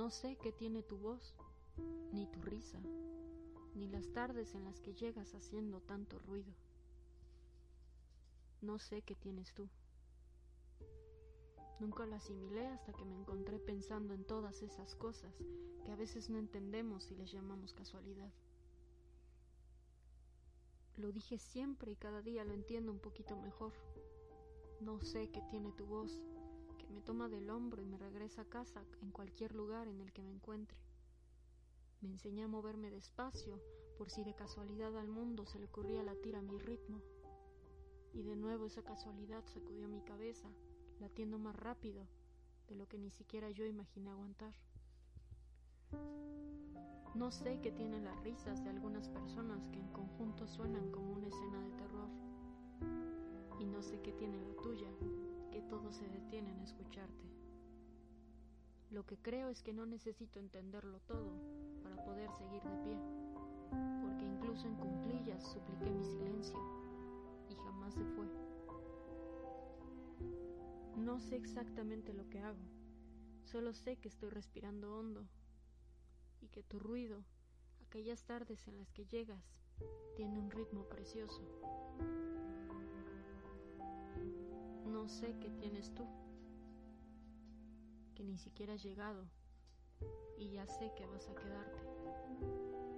No sé qué tiene tu voz, ni tu risa, ni las tardes en las que llegas haciendo tanto ruido. No sé qué tienes tú. Nunca lo asimilé hasta que me encontré pensando en todas esas cosas que a veces no entendemos y les llamamos casualidad. Lo dije siempre y cada día lo entiendo un poquito mejor. No sé qué tiene tu voz, me toma del hombro y me regresa a casa en cualquier lugar en el que me encuentre. Me enseña a moverme despacio por si de casualidad al mundo se le ocurría latir a mi ritmo. Y de nuevo esa casualidad sacudió mi cabeza, latiendo más rápido de lo que ni siquiera yo imaginé aguantar. No sé qué tienen las risas de algunas personas que en conjunto suenan como una escena de terror. Y no sé qué tiene la tuya, detienen a escucharte. Lo que creo es que no necesito entenderlo todo para poder seguir de pie, porque incluso en cumplillas supliqué mi silencio y jamás se fue. No sé exactamente lo que hago, solo sé que estoy respirando hondo y que tu ruido, aquellas tardes en las que llegas, tiene un ritmo precioso. No sé qué tienes tú, que ni siquiera has llegado y ya sé que vas a quedarte.